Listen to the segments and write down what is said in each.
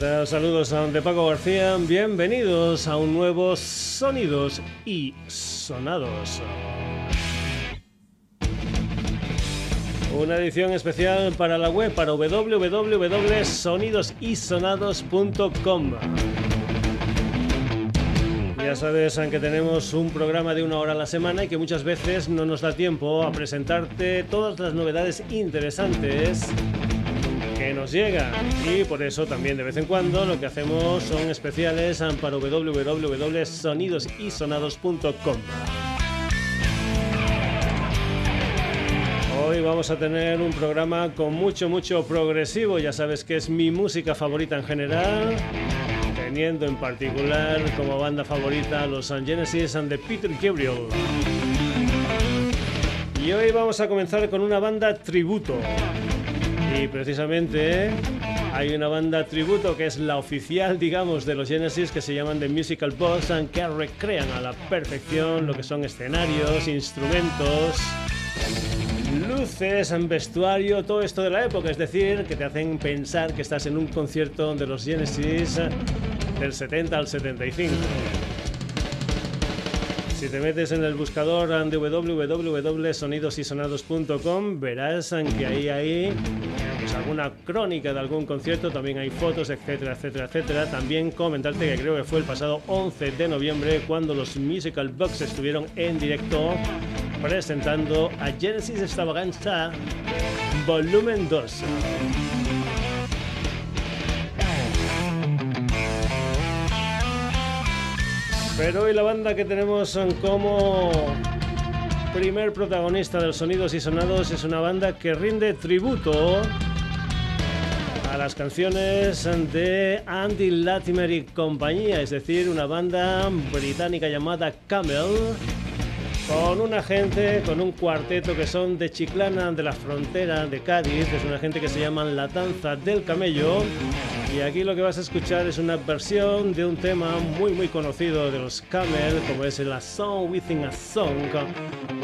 Saludos de Paco García. Bienvenidos a un nuevo Sonidos y Sonados. Una edición especial para la web, para www.sonidosysonados.com. Ya sabes que tenemos un programa de una hora a la semana y que muchas veces no nos da tiempo a presentarte todas las novedades interesantes que nos llegan. Y por eso también de vez en cuando lo que hacemos son especiales para www.sonidosysonados.com. Hoy vamos a tener un programa con mucho, mucho progresivo. Ya sabes que es mi música favorita en general. Teniendo en particular como banda favorita los Genesis and the Peter Gabriel. Y hoy vamos a comenzar con una banda tributo. Y precisamente hay una banda tributo que es la oficial, digamos, de los Genesis que se llaman The Musical Box and que recrean a la perfección lo que son escenarios, instrumentos, luces, vestuario, todo esto de la época, es decir, que te hacen pensar que estás en un concierto de los Genesis del 70 al 75. Si te metes en el buscador www.sonidosysonados.com verás que ahí hay pues, alguna crónica de algún concierto, también hay fotos, etcétera, etcétera, etcétera. También comentarte que creo que fue el pasado 11 de noviembre cuando los Musical Box estuvieron en directo presentando a Genesis Extravaganza Volumen 2. Pero hoy la banda que tenemos como primer protagonista de los Sonidos y Sonados es una banda que rinde tributo a las canciones de Andy Latimer y compañía, es decir, una banda británica llamada Camel, con una gente, con un cuarteto que son de Chiclana, de la frontera de Cádiz, es una gente que se llaman La Danza del Camello. Y aquí lo que vas a escuchar es una versión de un tema muy muy conocido de los Camel, como es la Song Within a Song,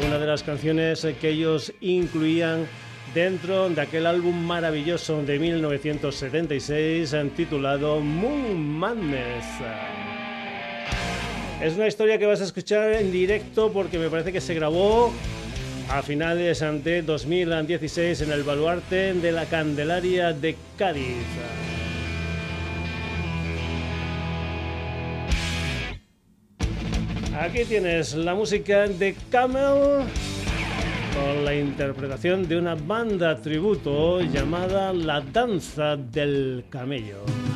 una de las canciones que ellos incluían dentro de aquel álbum maravilloso de 1976 titulado Moon Madness. Es una historia que vas a escuchar en directo porque me parece que se grabó a finales de 2016 en el baluarte de la Candelaria de Cádiz. Aquí tienes la música de Camel con la interpretación de una banda tributo llamada La Danza del Camello.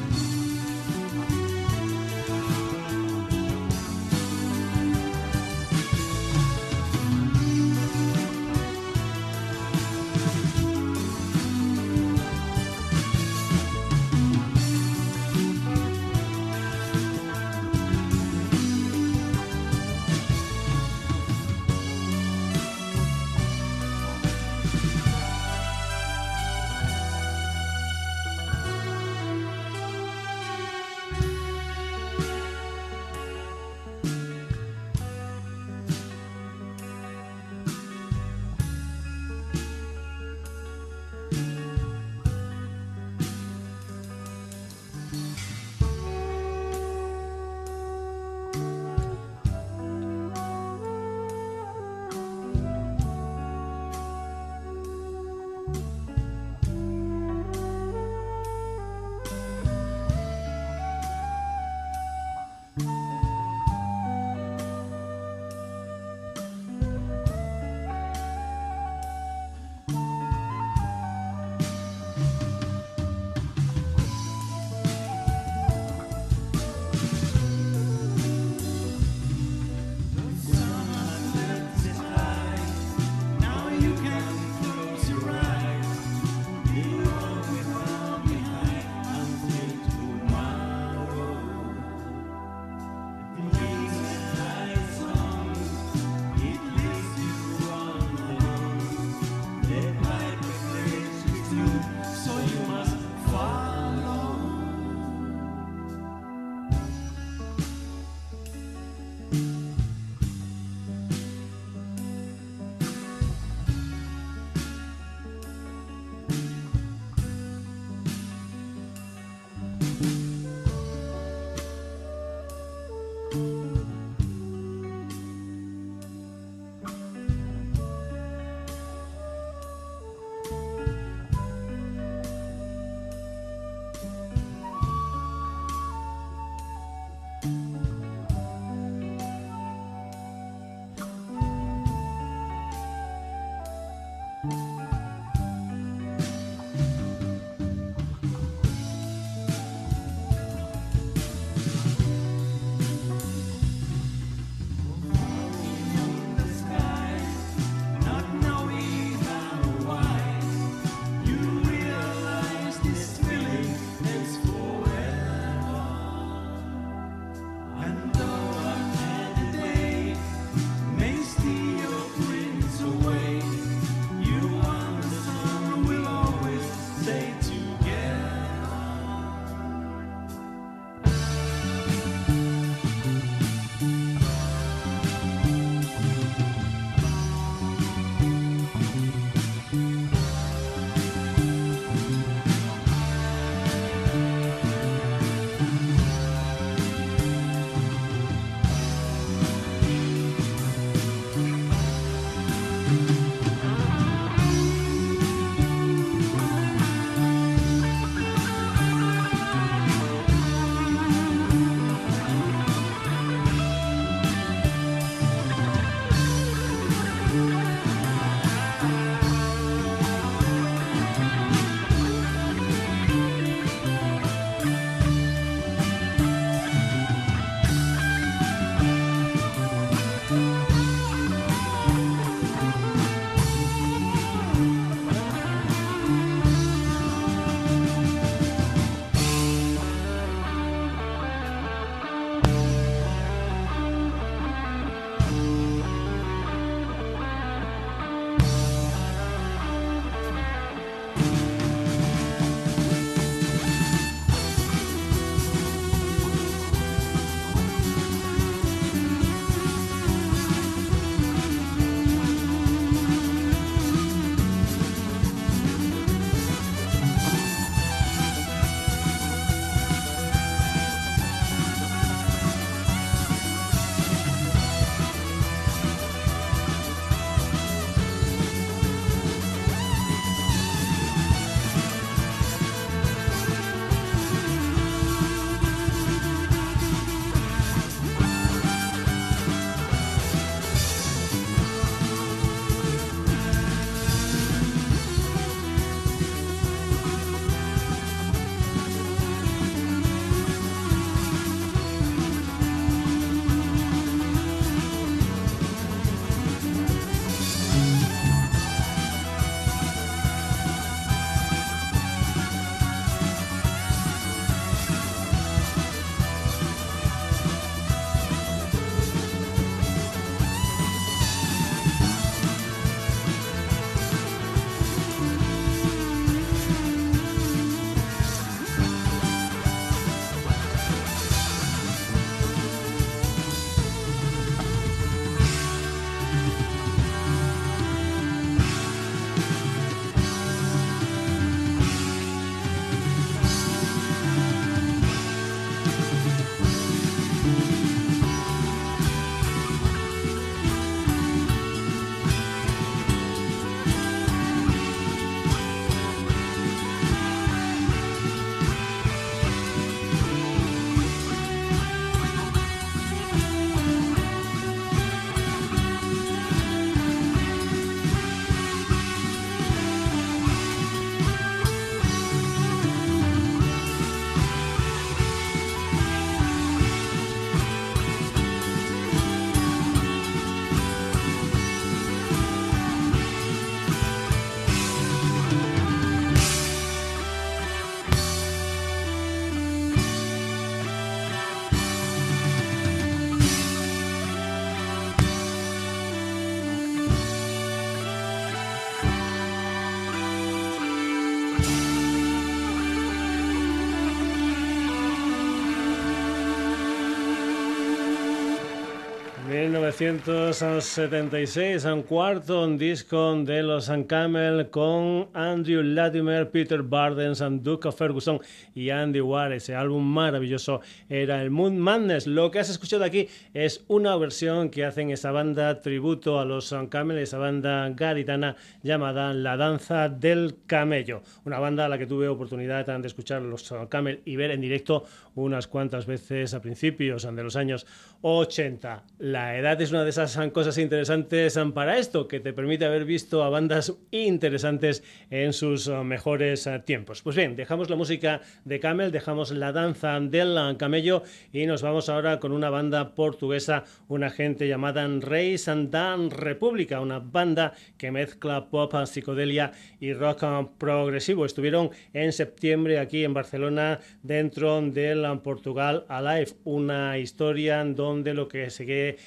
1976, un cuarto disco de los Camel con Andrew Latimer, Peter Bardens, Duke Ferguson y Andy Ward. Ese álbum maravilloso era el Moon Madness. Lo que has escuchado aquí es una versión que hacen esa banda tributo a los Camel, esa banda gaditana llamada La Danza del Camello. Una banda a la que tuve oportunidad de escuchar los Camel y ver en directo unas cuantas veces a principios de los años 80. La edad es una de esas cosas interesantes para esto, que te permite haber visto a bandas interesantes en sus mejores tiempos. Pues bien, dejamos la música de Camel, dejamos la danza del camello y nos vamos ahora con una banda portuguesa, una gente llamada Rey Santan República, una banda que mezcla pop, psicodelia y rock progresivo. Estuvieron en septiembre aquí en Barcelona dentro del Portugal Alive, una historia donde lo que se quiere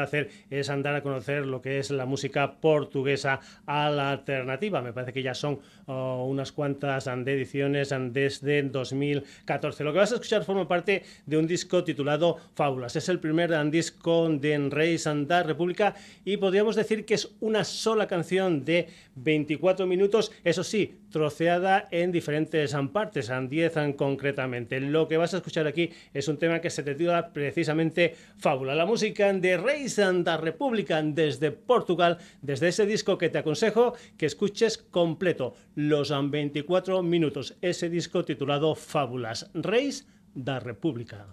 hacer es andar a conocer lo que es la música portuguesa a la alternativa. Me parece que ya son oh, unas cuantas ediciones desde 2014. Lo que vas a escuchar forma parte de un disco titulado Fábulas. Es el primer disco de Rey Santa República y podríamos decir que es una sola canción de 24 minutos, eso sí, troceada en diferentes partes, en 10 concretamente. Lo que vas a escuchar aquí es un tema que se titula precisamente Fábula. La música de Rey Santa República desde Portugal, desde ese disco que te aconsejo que escuches completo, los 24 minutos, ese disco titulado Fábulas, Reis da República.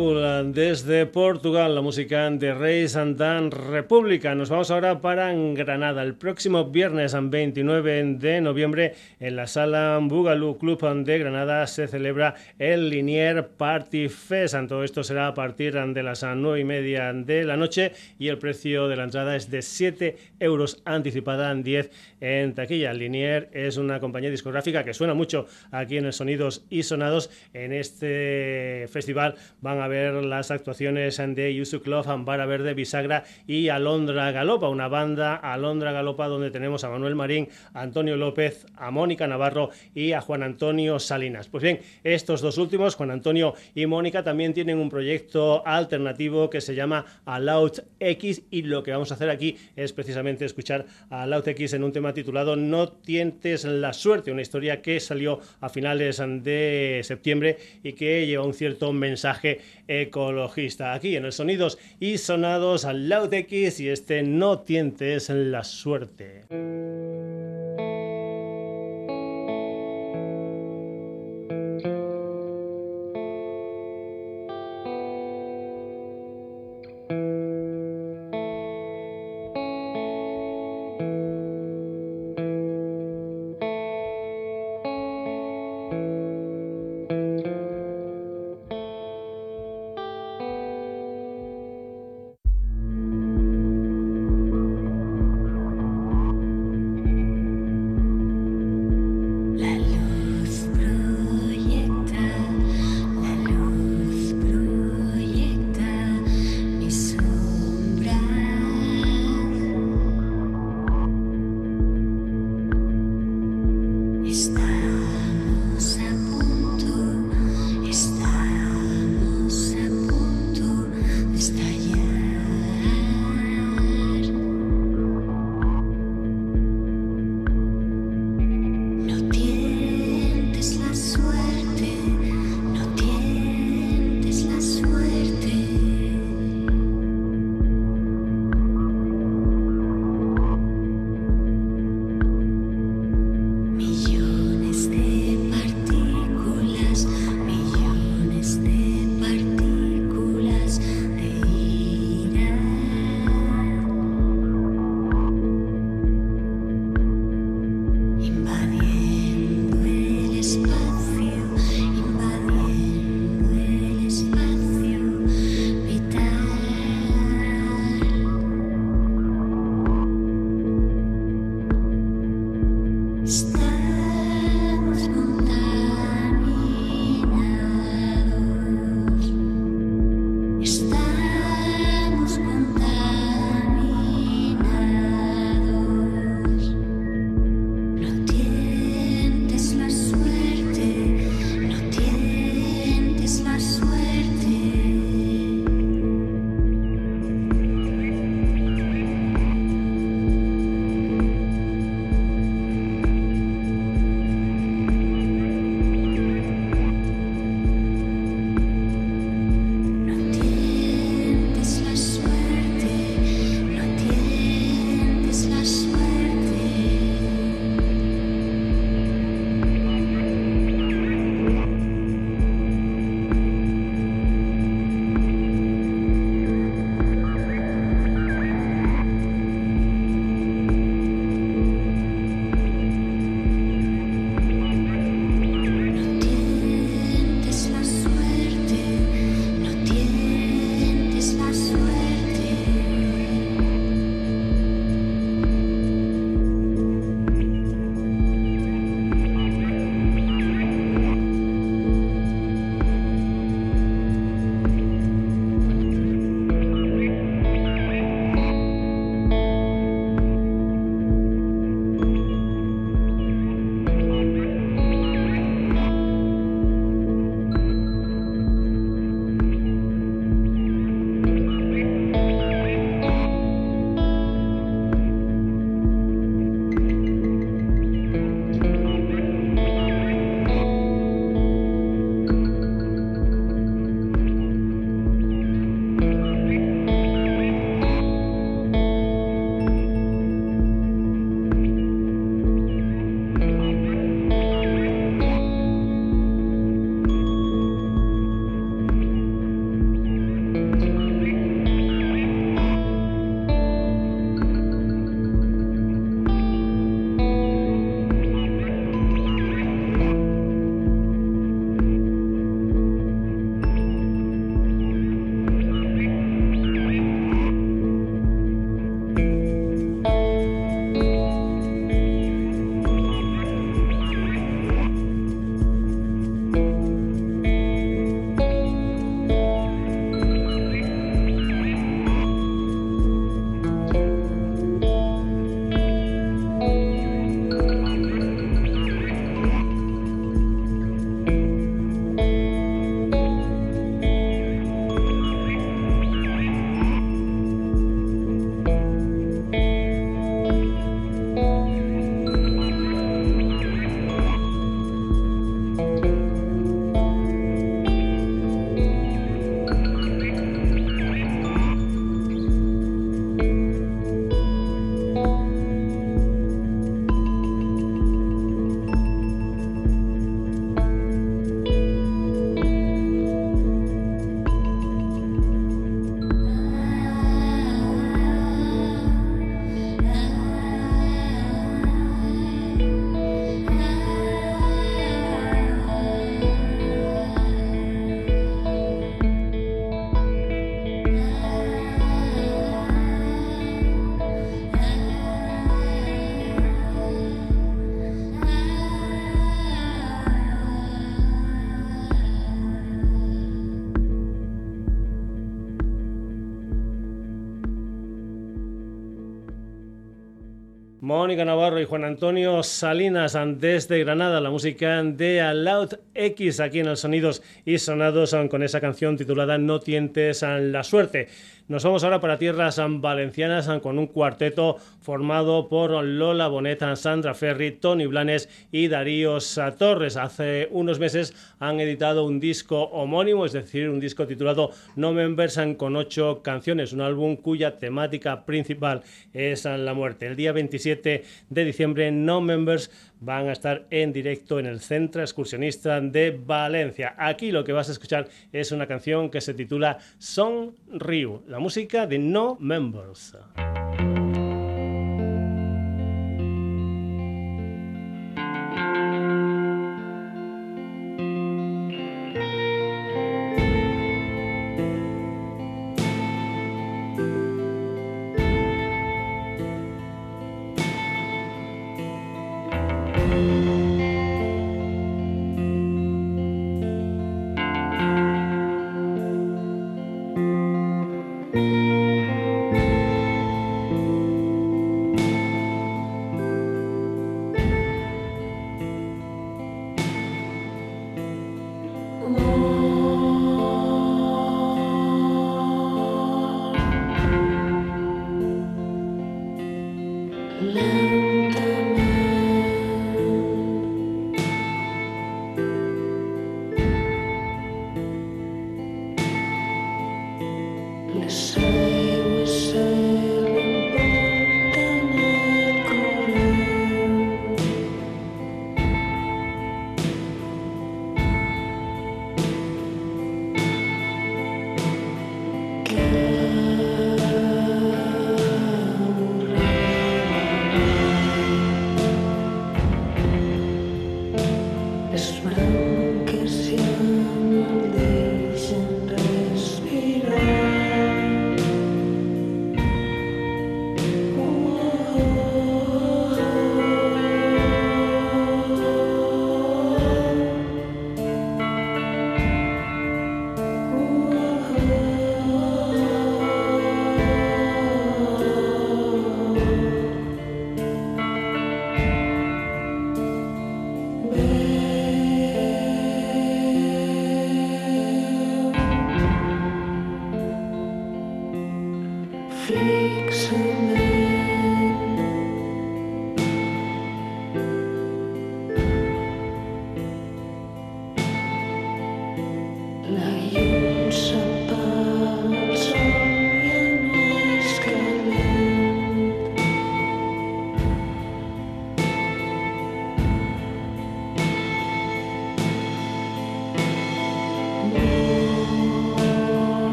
Fábula desde Portugal, la música de Rey Santan República. Nos vamos ahora para Granada. El próximo viernes 29 de noviembre en la sala Bugalú Club de Granada se celebra el Linier Party Fest. Todo esto será a partir de las 9 y media de la noche y el precio de la entrada es de 7 euros anticipada en 10 en taquilla. Linier es una compañía discográfica que suena mucho aquí en el Sonidos y Sonados. En este festival van a ver las actuaciones de Yusuf Love, Ambara Verde, Bisagra y Alondra Galopa, una banda Alondra Galopa donde tenemos a Manuel Marín, Antonio López, a Mónica Navarro y a Juan Antonio Salinas. Pues bien, estos dos últimos, Juan Antonio y Mónica, también tienen un proyecto alternativo que se llama Aloud X y lo que vamos a hacer aquí es precisamente escuchar a Aloud X en un tema titulado No tientes la suerte, una historia que salió a finales de septiembre y que lleva un cierto mensaje ecologista. Aquí en el Sonidos y Sonados al Loud X y este No tientes la suerte. Mónica Navarro y Juan Antonio Salinas desde Granada, la música de Aloud X aquí en los Sonidos y Sonados con esa canción titulada No tientes la suerte. Nos vamos ahora para tierras valencianas con un cuarteto formado por Lola Boneta, Sandra Ferri, Tony Blanes y Darío Torres. Hace unos meses han editado un disco homónimo, es decir, un disco titulado No Members con ocho canciones, un álbum cuya temática principal es la muerte. El día 27 de diciembre, No Members van a estar en directo en el Centro Excursionista de Valencia. Aquí lo que vas a escuchar es una canción que se titula Son la música de No Members.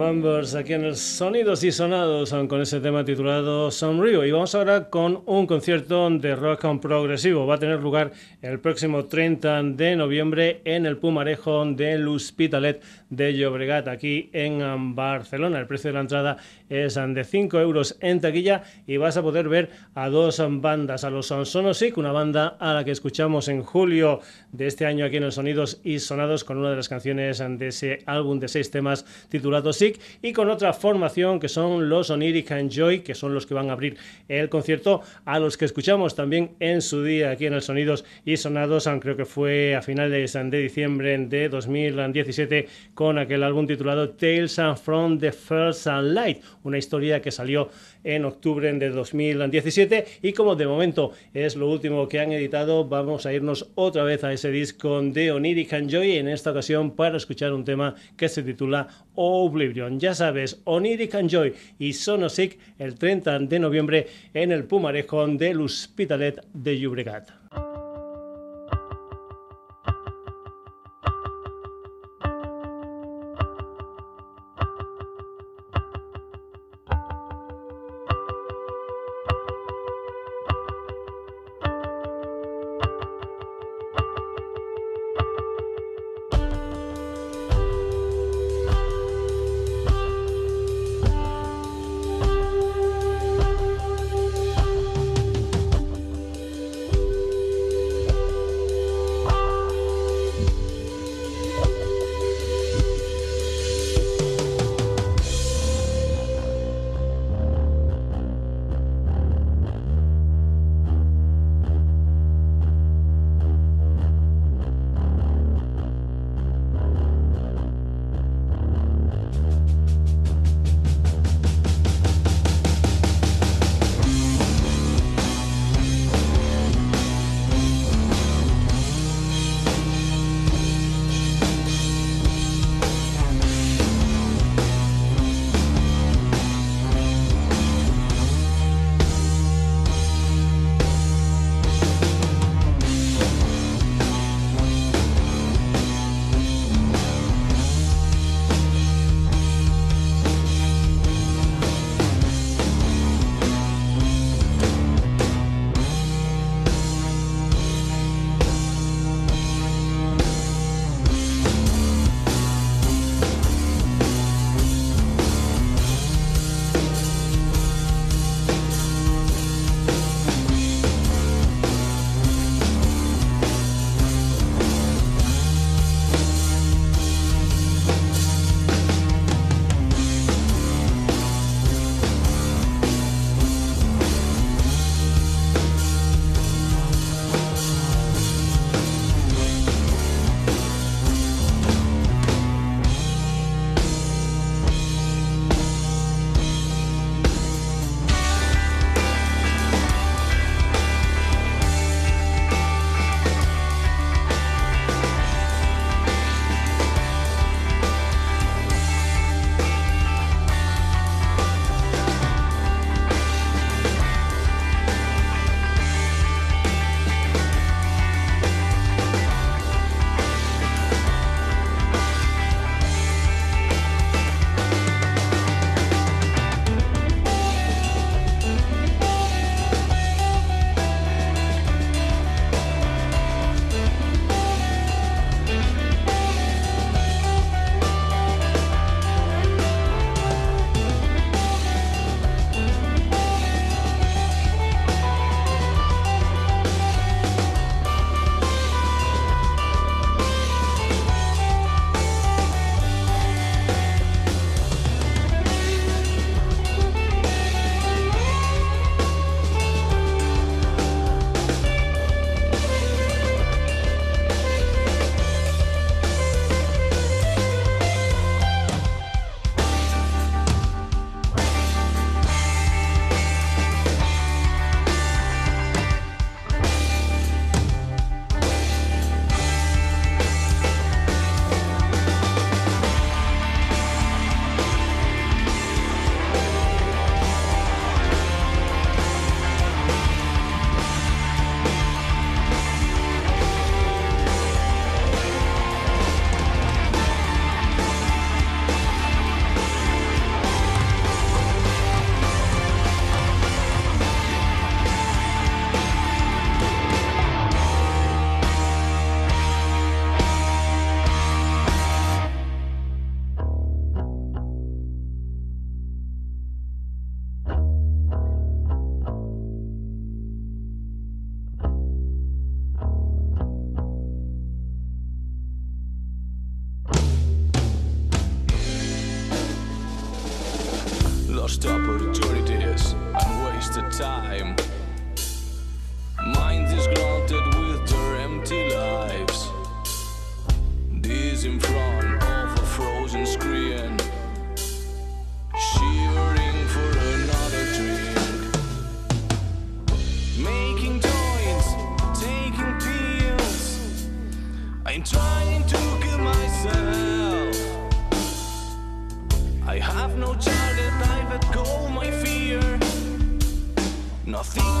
Aquí en el Sonidos y Sonados con ese tema titulado Rio Y vamos ahora con un concierto de rock progresivo. Va a tener lugar el próximo 30 de noviembre en el Pumarejo del Hospitalet de Llobregat, aquí en Barcelona. El precio de la entrada es de 5 euros en taquilla y vas a poder ver a dos bandas, a los Sonosic, una banda a la que escuchamos en julio de este año aquí en el Sonidos y Sonados con una de las canciones de ese álbum de seis temas titulado Y con otra formación que son los Oniric Joy, que son los que van a abrir el concierto, a los que escuchamos también en su día aquí en el Sonidos y Sonados, creo que fue a finales de diciembre de 2017 con aquel álbum titulado Tales from the First Light, una historia que salió en octubre de 2017 y como de momento es lo último que han editado, vamos a irnos otra vez a ese disco de Oniric Joy en esta ocasión para escuchar un tema que se titula Oblivion. Ya sabes, Oniric Joy y Sonosic el 30 de noviembre en el Pumarejo del Hospitalet de Llobregat. off.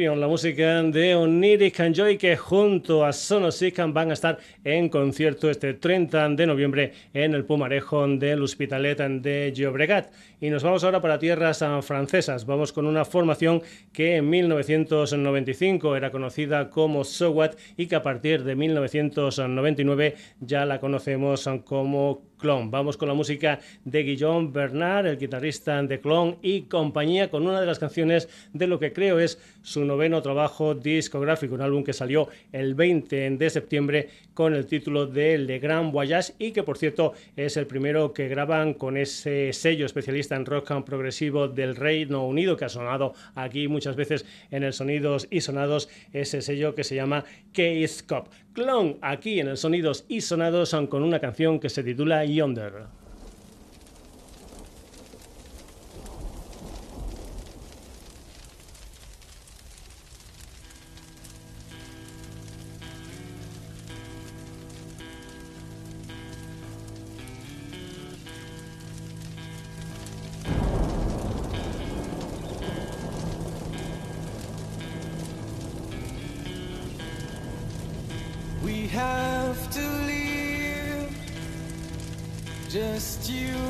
Oblivion, la música de Oniric and Joy, que junto a Sonosican van a estar en concierto este 30 de noviembre en el Pumarejo del Hospitalet de Llobregat. Y nos vamos ahora para tierras francesas. Vamos con una formación que en 1995 era conocida como So What y que a partir de 1999 ya la conocemos como Clon. Vamos con la música de Guillaume Bernard, el guitarrista de Clon y compañía, con una de las canciones de lo que creo es su noveno trabajo discográfico, un álbum que salió el 20 de septiembre con el título de Le Grand Voyage y que por cierto es el primero que graban con ese sello especialista en rock progresivo del Reino Unido que ha sonado aquí muchas veces en el Sonidos y Sonados, ese sello que se llama Case Cop. Clon aquí en el Sonidos y Sonados con una canción que se titula Yonder. missed you.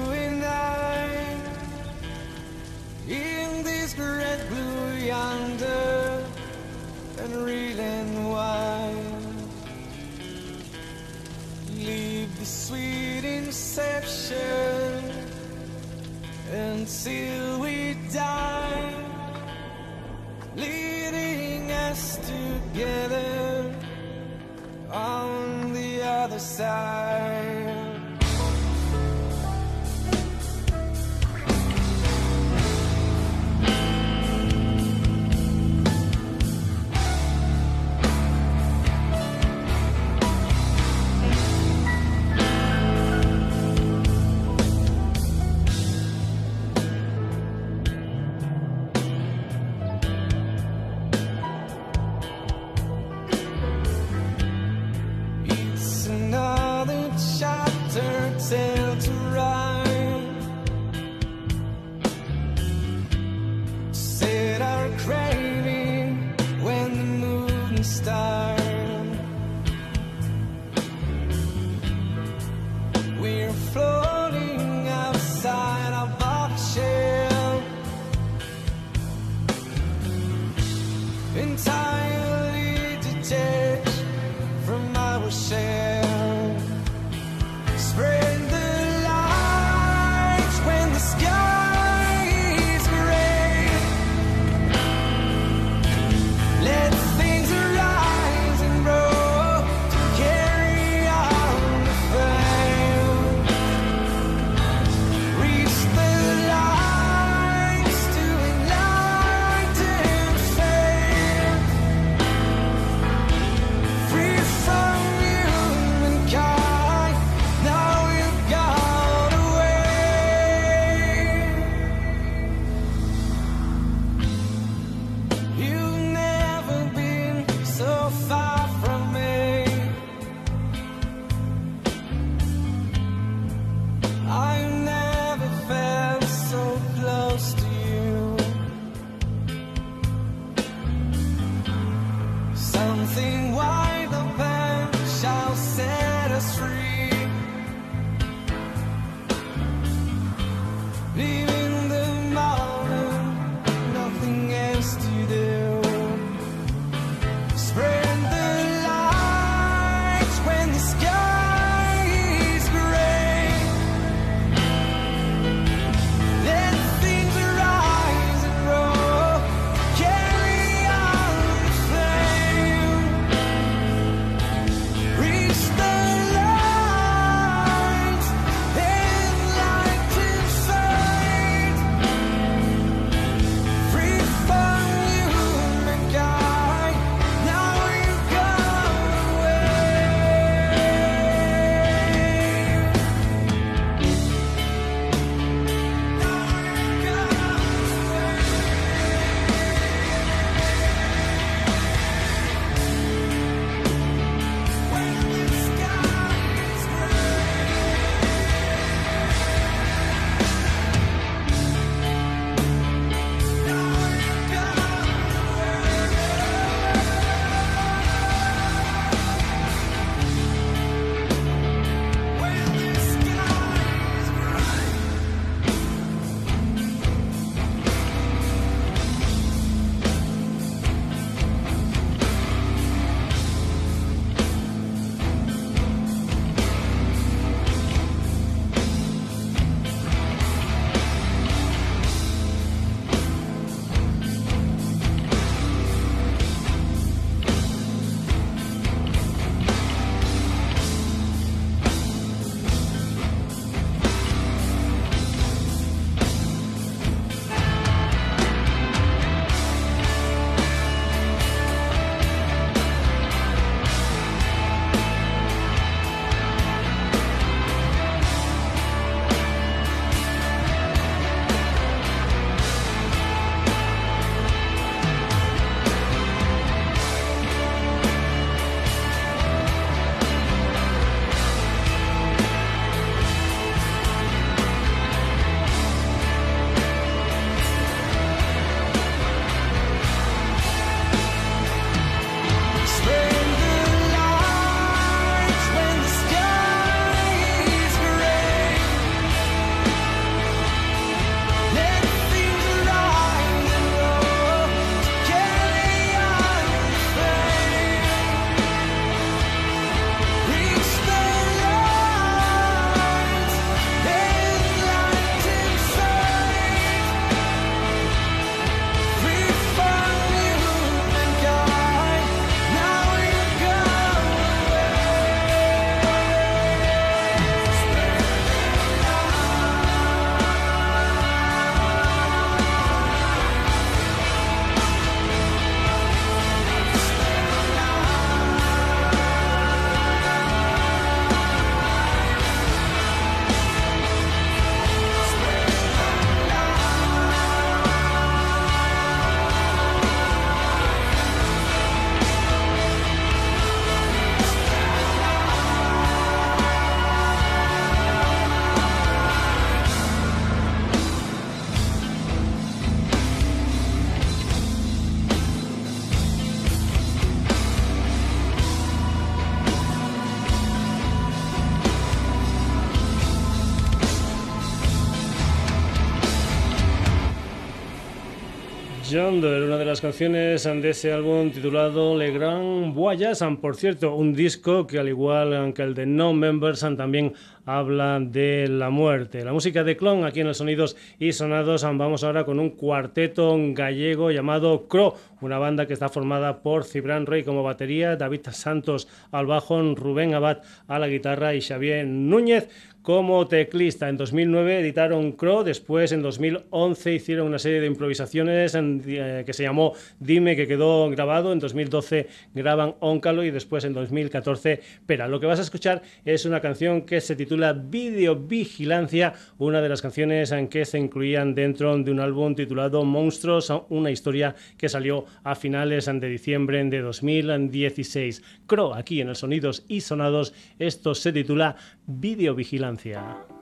Yonder, una de las canciones de ese álbum titulado Le Grand Voyage, por cierto, un disco que al igual que el de No Members también habla de la muerte. La música de Clon aquí en el Sonidos y Sonados, vamos ahora con un cuarteto gallego llamado Cro, una banda que está formada por Cibran Rey como batería, David Santos al bajo, Rubén Abad a la guitarra y Xavier Núñez como teclista. En 2009 editaron Crow, después en 2011 hicieron una serie de improvisaciones eh, que se llamó Dime, que quedó grabado. En 2012 graban Óncalo y después en 2014 Pera. Lo que vas a escuchar es una canción que se titula Video Vigilancia, una de las canciones en que se incluían dentro de un álbum titulado Monstruos, una historia que salió a finales de diciembre de 2016. Crow, aquí en el Sonidos y Sonados, esto se titula Videovigilancia. Be there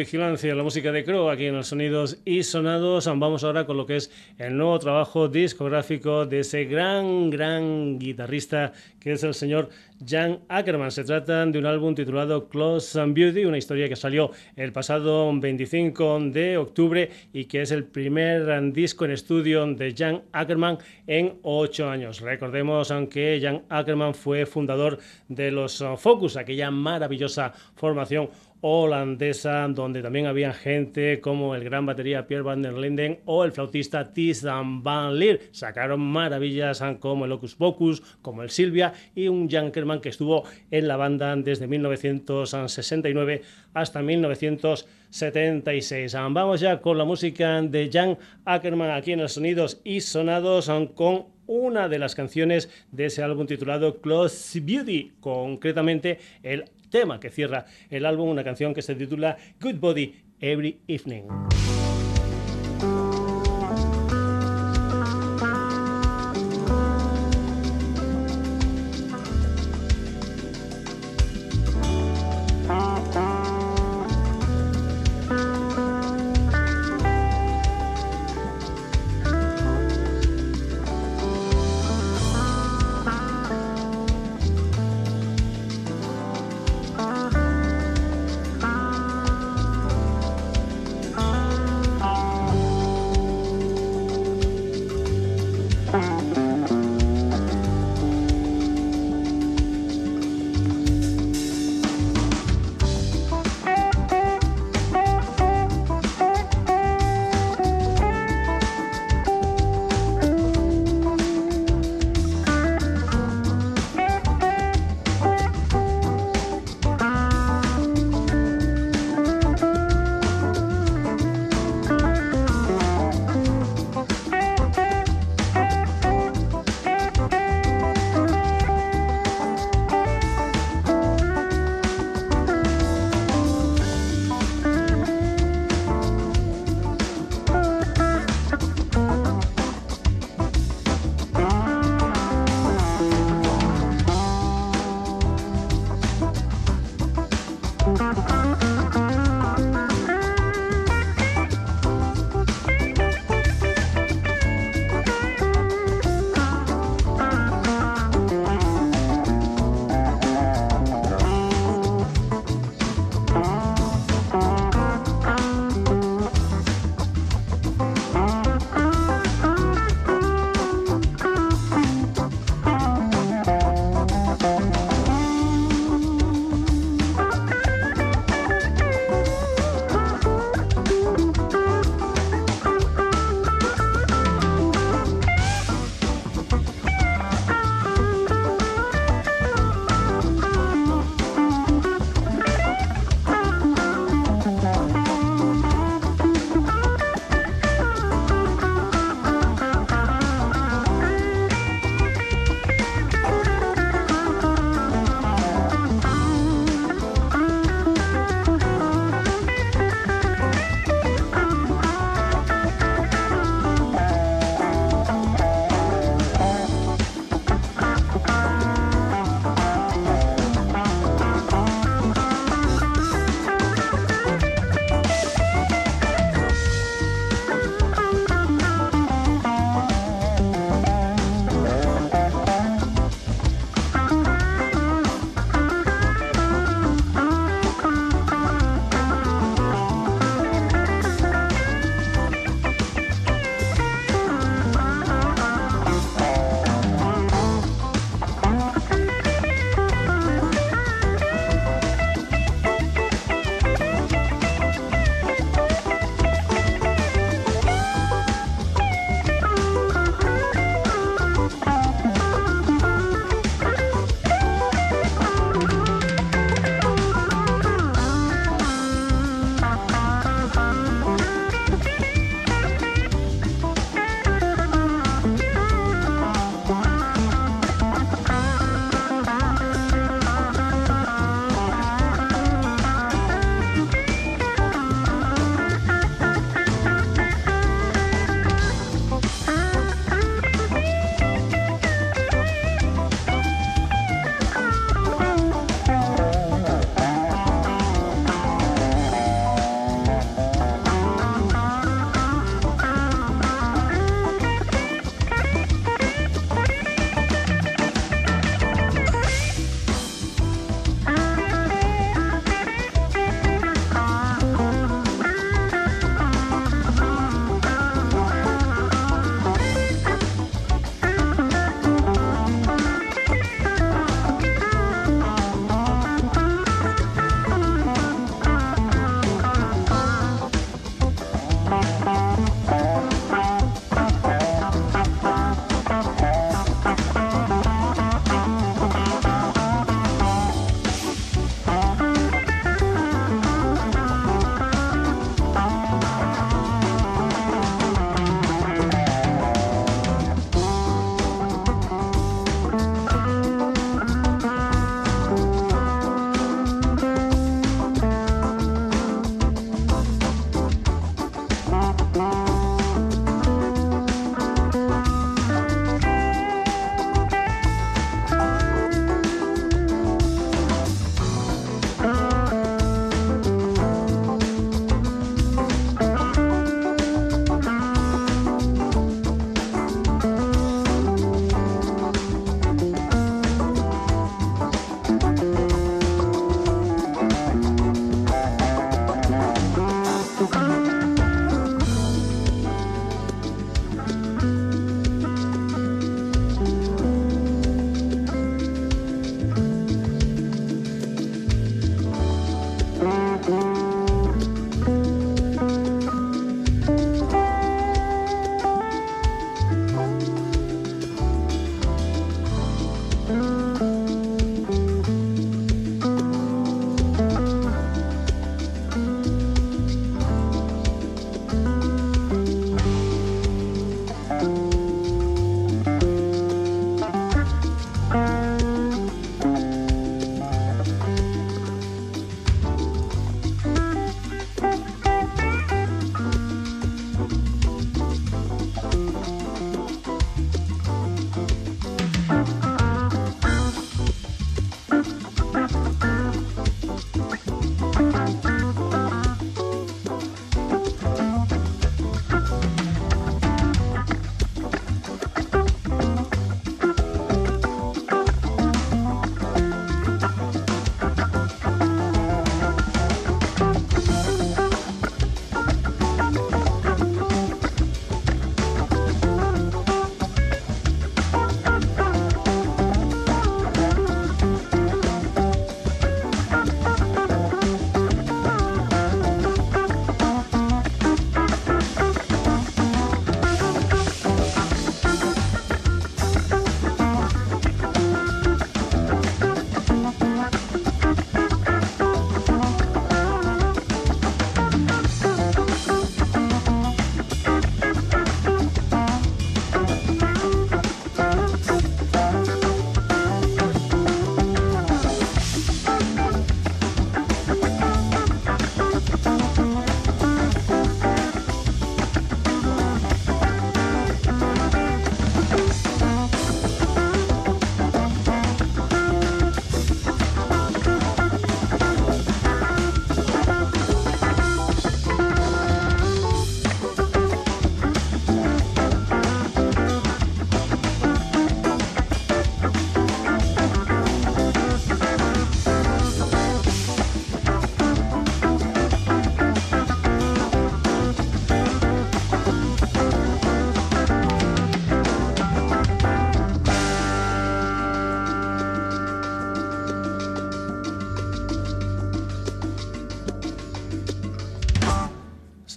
Vigilancia, la música de Crow aquí en los sonidos y sonados. Vamos ahora con lo que es el nuevo trabajo discográfico de ese gran, gran guitarrista que es el señor Jan Ackerman. Se trata de un álbum titulado Close and Beauty, una historia que salió el pasado 25 de octubre y que es el primer disco en estudio de Jan Ackerman en ocho años. Recordemos aunque Jan Ackerman fue fundador de los Focus, aquella maravillosa formación holandesa, donde también había gente como el gran batería Pierre van der Linden o el flautista Tis van Leer. Sacaron maravillas como el Ocus Pocus, como el Silvia y un Jan Kerman que estuvo en la banda desde 1969 hasta 1976. Vamos ya con la música de Jan Ackerman aquí en los Sonidos y Sonados con una de las canciones de ese álbum titulado Close Beauty, concretamente el tema que cierra el álbum, una canción que se titula Good Body Every Evening.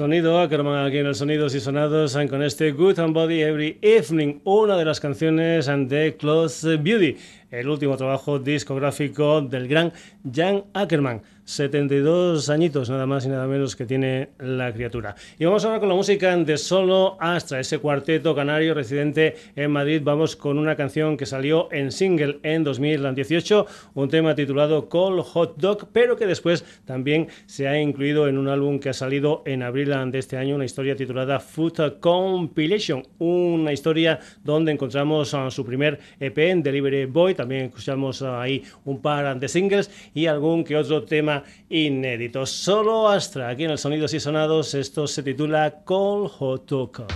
Sonido Ackerman aquí en el Sonidos y Sonados con este Good and Body Every Evening, una de las canciones de Close Beauty, el último trabajo discográfico del gran Jan Ackerman. 72 añitos, nada más y nada menos que tiene la criatura. Y vamos ahora con la música de Solo Astra, ese cuarteto canario residente en Madrid. Vamos con una canción que salió en single en 2018, un tema titulado Call Hot Dog, pero que después también se ha incluido en un álbum que ha salido en abril de este año, una historia titulada Food Compilation, una historia donde encontramos a su primer EP en Delivery Boy, también escuchamos ahí un par de singles y algún que otro tema inédito. Solo Astra, aquí en el Sonidos y Sonados, esto se titula Call Hotoko.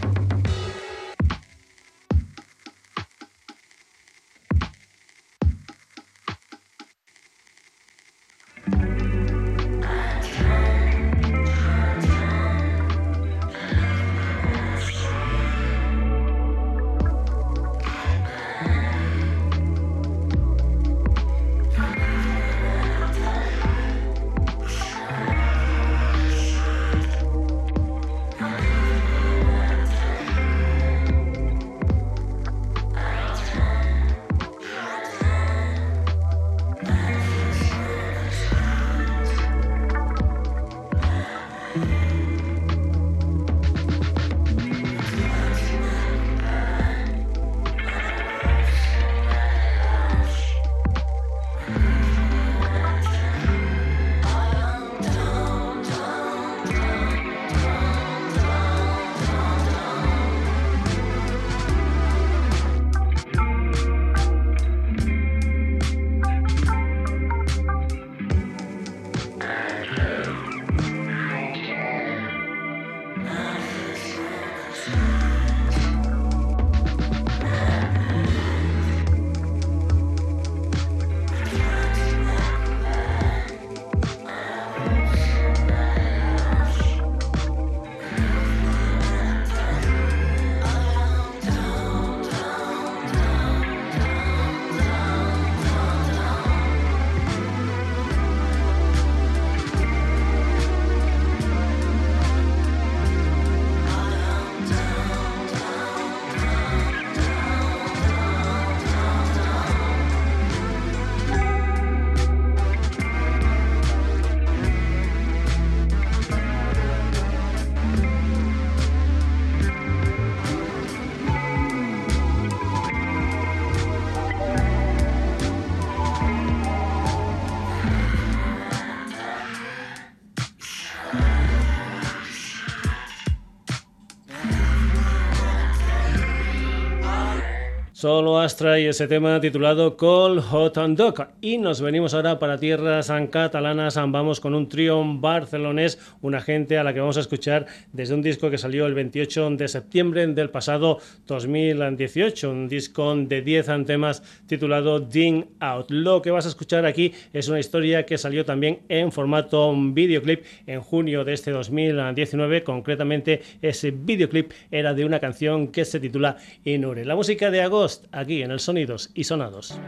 Solo Astra y ese tema titulado Call Hot and Dog. Y nos venimos ahora para tierras catalanas. Vamos con un trío barcelonés, una gente a la que vamos a escuchar desde un disco que salió el 28 de septiembre del pasado 2018. Un disco de 10 temas titulado Ding Out. Lo que vas a escuchar aquí es una historia que salió también en formato videoclip en junio de este 2019. Concretamente, ese videoclip era de una canción que se titula Inure. La música de agosto aquí en el Sonidos y Sonados.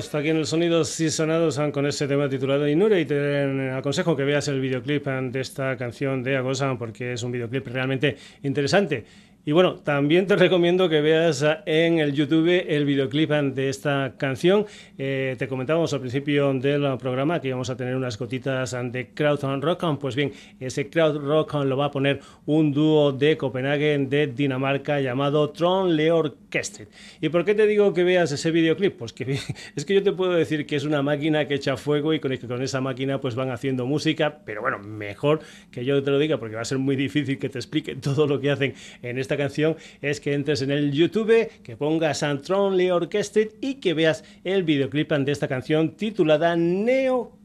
Agosto, aquí en el Sonidos y Sonados con ese tema titulado Inure y te aconsejo que veas el videoclip de esta canción de Agosa porque es un videoclip realmente interesante. Y bueno, también te recomiendo que veas en el YouTube el videoclip de esta canción. Eh, te comentábamos al principio del programa que íbamos a tener unas gotitas de crowd rock. Pues bien, ese crowd rock lo va a poner un dúo de Copenhague, de Dinamarca, llamado Tron Leor ¿Y por qué te digo que veas ese videoclip? Pues que es que yo te puedo decir que es una máquina que echa fuego y con, con esa máquina pues van haciendo música, pero bueno, mejor que yo te lo diga porque va a ser muy difícil que te explique todo lo que hacen en esta canción, es que entres en el YouTube, que pongas Antron Lee Orchestra y que veas el videoclip de esta canción titulada Neo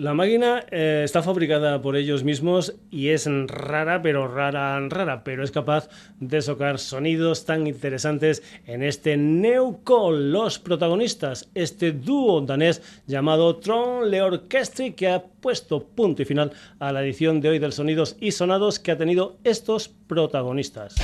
La máquina eh, está fabricada por ellos mismos y es rara, pero rara, rara, pero es capaz de socar sonidos tan interesantes en este Neucall. Los protagonistas, este dúo danés llamado Tron Le Orchestre, que ha puesto punto y final a la edición de hoy del Sonidos y Sonados que ha tenido estos protagonistas.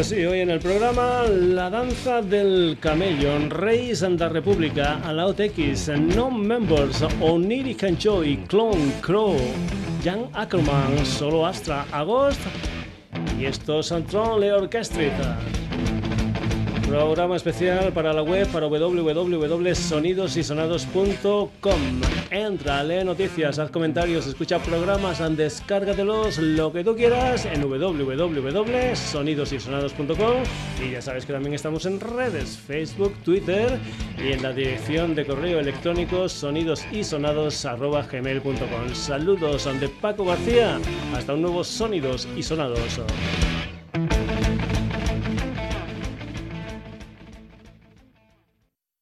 Pues sí, hoy en el programa La danza del camello, Rey Santa República, a la OTX, No Members, Oniri Joy, Clone Crow, Jan Ackerman, Solo Astra, Agost y estos son Tron Le Orchestrita. Programa especial para la web para www.sonidosysonados.com. Entra, lee noticias, haz comentarios, escucha programas, descárgatelos, lo que tú quieras en www.sonidosysonados.com. Y ya sabes que también estamos en redes, Facebook, Twitter y en la dirección de correo electrónico sonidosysonados.gmail.com. Saludos de Paco García. Hasta un nuevo Sonidos y Sonados.